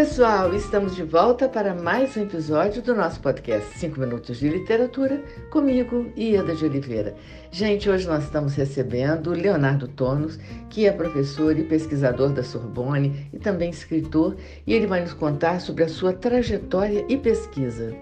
pessoal, estamos de volta para mais um episódio do nosso podcast 5 Minutos de Literatura, comigo, Ieda de Oliveira. Gente, hoje nós estamos recebendo Leonardo Tonos, que é professor e pesquisador da Sorbonne e também escritor, e ele vai nos contar sobre a sua trajetória e pesquisa.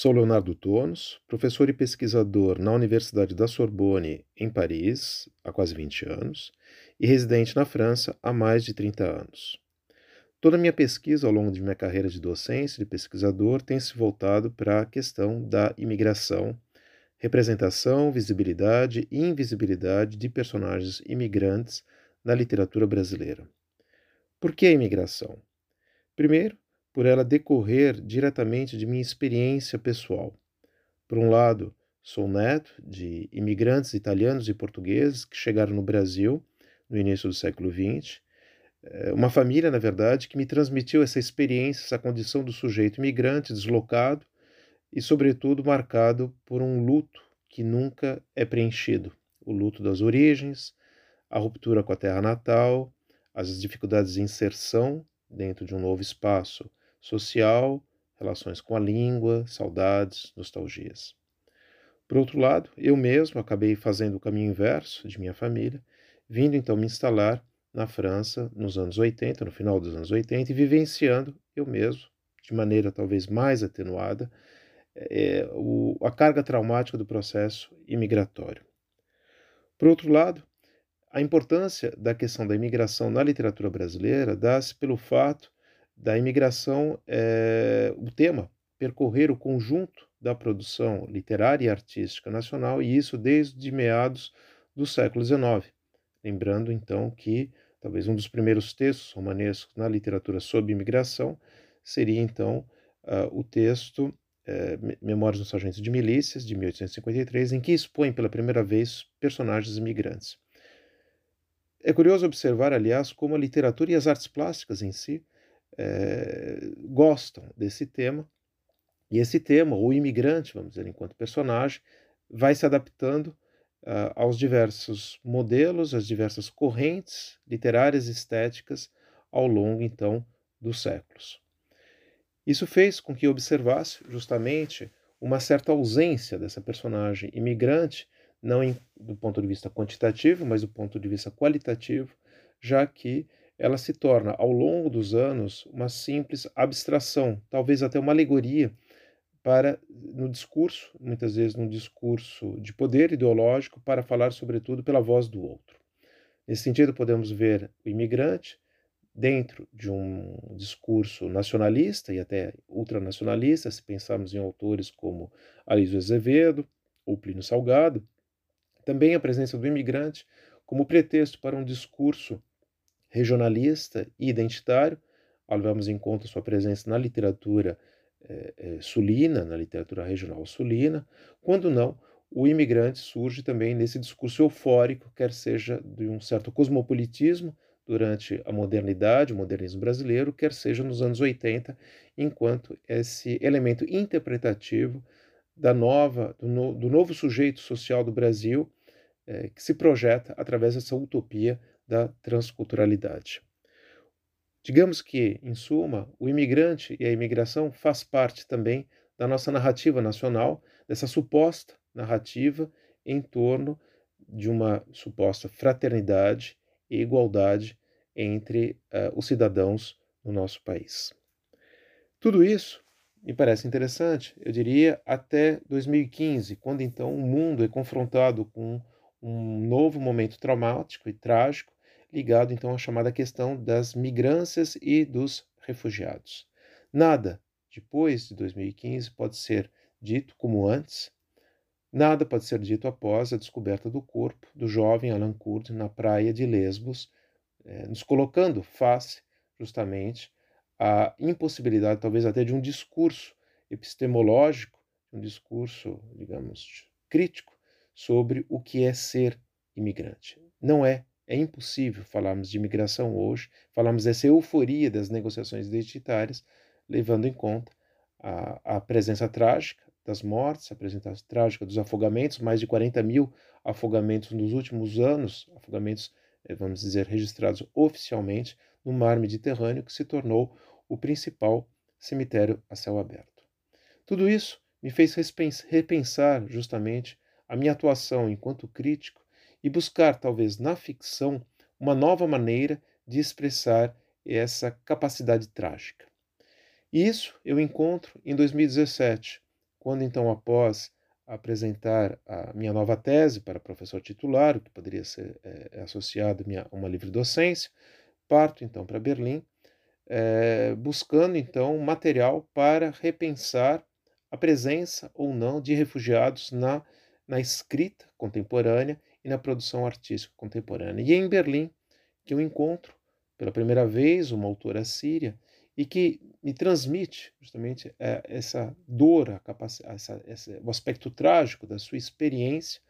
Sou Leonardo Tonos, professor e pesquisador na Universidade da Sorbonne, em Paris, há quase 20 anos, e residente na França há mais de 30 anos. Toda a minha pesquisa ao longo de minha carreira de docência e de pesquisador tem se voltado para a questão da imigração, representação, visibilidade e invisibilidade de personagens imigrantes na literatura brasileira. Por que a imigração? Primeiro, por ela decorrer diretamente de minha experiência pessoal. Por um lado, sou neto de imigrantes italianos e portugueses que chegaram no Brasil no início do século XX. É, uma família, na verdade, que me transmitiu essa experiência, essa condição do sujeito imigrante, deslocado e, sobretudo, marcado por um luto que nunca é preenchido o luto das origens, a ruptura com a terra natal, as dificuldades de inserção dentro de um novo espaço social, relações com a língua, saudades, nostalgias. Por outro lado, eu mesmo acabei fazendo o caminho inverso de minha família, vindo então me instalar na França nos anos 80, no final dos anos 80, e vivenciando eu mesmo, de maneira talvez mais atenuada, é, o, a carga traumática do processo imigratório. Por outro lado, a importância da questão da imigração na literatura brasileira dá-se pelo fato da imigração, é, o tema percorrer o conjunto da produção literária e artística nacional, e isso desde meados do século XIX. Lembrando, então, que talvez um dos primeiros textos romanescos na literatura sobre imigração seria, então, uh, o texto uh, Memórias dos Sargentos de Milícias, de 1853, em que expõe pela primeira vez personagens imigrantes. É curioso observar, aliás, como a literatura e as artes plásticas em si é, gostam desse tema. E esse tema, o imigrante, vamos dizer, enquanto personagem, vai se adaptando uh, aos diversos modelos, às diversas correntes literárias e estéticas ao longo, então, dos séculos. Isso fez com que observasse justamente uma certa ausência dessa personagem imigrante, não em, do ponto de vista quantitativo, mas do ponto de vista qualitativo, já que ela se torna, ao longo dos anos, uma simples abstração, talvez até uma alegoria para no discurso, muitas vezes num discurso de poder ideológico, para falar sobretudo pela voz do outro. Nesse sentido, podemos ver o imigrante dentro de um discurso nacionalista e até ultranacionalista, se pensarmos em autores como Alísio Azevedo ou Plínio Salgado, também a presença do imigrante como pretexto para um discurso regionalista e identitário, levamos em conta sua presença na literatura é, é, sulina, na literatura regional sulina, quando não, o imigrante surge também nesse discurso eufórico, quer seja de um certo cosmopolitismo durante a modernidade, o modernismo brasileiro, quer seja nos anos 80, enquanto esse elemento interpretativo da nova, do, no, do novo sujeito social do Brasil, é, que se projeta através dessa utopia da transculturalidade. Digamos que, em suma, o imigrante e a imigração faz parte também da nossa narrativa nacional, dessa suposta narrativa em torno de uma suposta fraternidade e igualdade entre uh, os cidadãos no nosso país. Tudo isso me parece interessante, eu diria, até 2015, quando então o mundo é confrontado com um novo momento traumático e trágico, ligado então à chamada questão das migrâncias e dos refugiados. Nada depois de 2015 pode ser dito como antes, nada pode ser dito após a descoberta do corpo do jovem Alan Kurd na praia de Lesbos, eh, nos colocando face justamente à impossibilidade, talvez até de um discurso epistemológico, um discurso, digamos, crítico sobre o que é ser imigrante. Não é é impossível falarmos de imigração hoje, falarmos dessa euforia das negociações identitárias, levando em conta a, a presença trágica das mortes, a trágica dos afogamentos, mais de 40 mil afogamentos nos últimos anos, afogamentos, eh, vamos dizer, registrados oficialmente no mar Mediterrâneo, que se tornou o principal cemitério a céu aberto. Tudo isso me fez repensar justamente a minha atuação enquanto crítico e buscar, talvez na ficção, uma nova maneira de expressar essa capacidade trágica. Isso eu encontro em 2017, quando então, após apresentar a minha nova tese para professor titular, o que poderia ser é, associado a uma livre docência, parto então para Berlim, é, buscando então material para repensar a presença ou não de refugiados na, na escrita contemporânea na produção artística contemporânea. E é em Berlim que eu encontro pela primeira vez uma autora síria e que me transmite justamente é, essa dor, a essa, essa, o aspecto trágico da sua experiência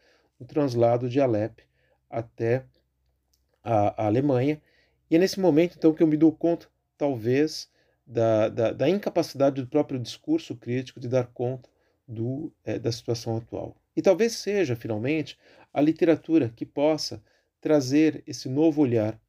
no translado de Alep até a, a, Alemanha. E é nesse momento, então, que eu me dou conta, talvez, da, da, da incapacidade do próprio discurso crítico de dar conta do, é, da situação atual. E talvez seja, finalmente, a literatura que possa trazer esse novo olhar.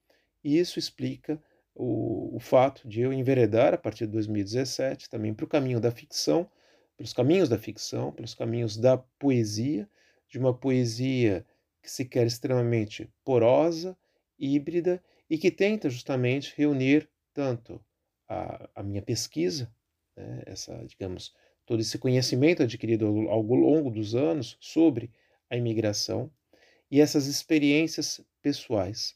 E isso explica o, o fato de eu enveredar, a partir de 2017, também para o caminho da ficção, pelos caminhos da ficção, pelos caminhos da poesia, de uma poesia que se quer extremamente porosa, híbrida e que tenta justamente reunir tanto a, a minha pesquisa, né, essa, digamos, todo esse conhecimento adquirido ao, longo dos anos sobre a imigração e essas experiências pessoais.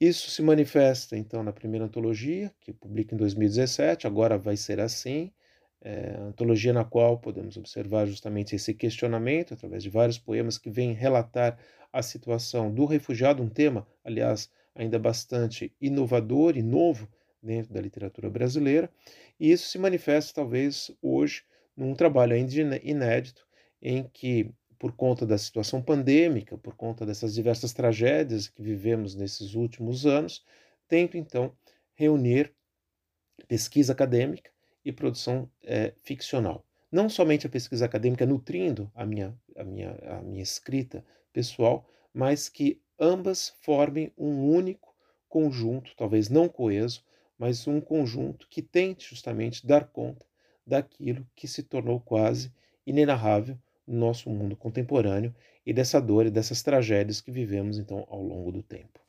Isso se manifesta, então, na primeira antologia, que publica em 2017, agora vai ser assim, é, antologia na qual podemos observar justamente esse questionamento, através de vários poemas que vêm relatar a situação do refugiado, um tema, aliás, ainda bastante inovador e novo dentro da literatura brasileira, e isso se manifesta talvez hoje num trabalho ainda inédito em que por conta da situação pandêmica, por conta dessas diversas tragédias que vivemos nesses últimos anos, tento então reunir pesquisa acadêmica e produção é, ficcional. Não somente a pesquisa acadêmica nutrindo a minha, a, minha, a minha escrita pessoal, mas que ambas formem um único conjunto, talvez não coeso, mas um conjunto que tente justamente dar conta daquilo que se tornou quase inenarrável no nosso mundo contemporâneo e dessa dor e dessas tragédias que vivemos então ao longo do tempo.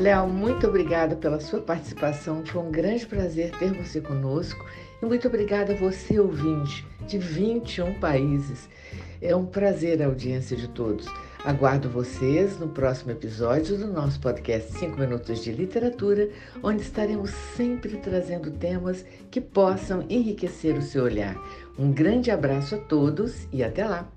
Léo, muito obrigada pela sua participação. Foi um grande prazer ter você conosco. E muito obrigada a você, ouvinte, de 21 países. É um prazer a audiência de todos. Aguardo vocês no próximo episódio do nosso podcast 5 Minutos de Literatura, onde estaremos sempre trazendo temas que possam enriquecer o seu olhar. Um grande abraço a todos e até lá!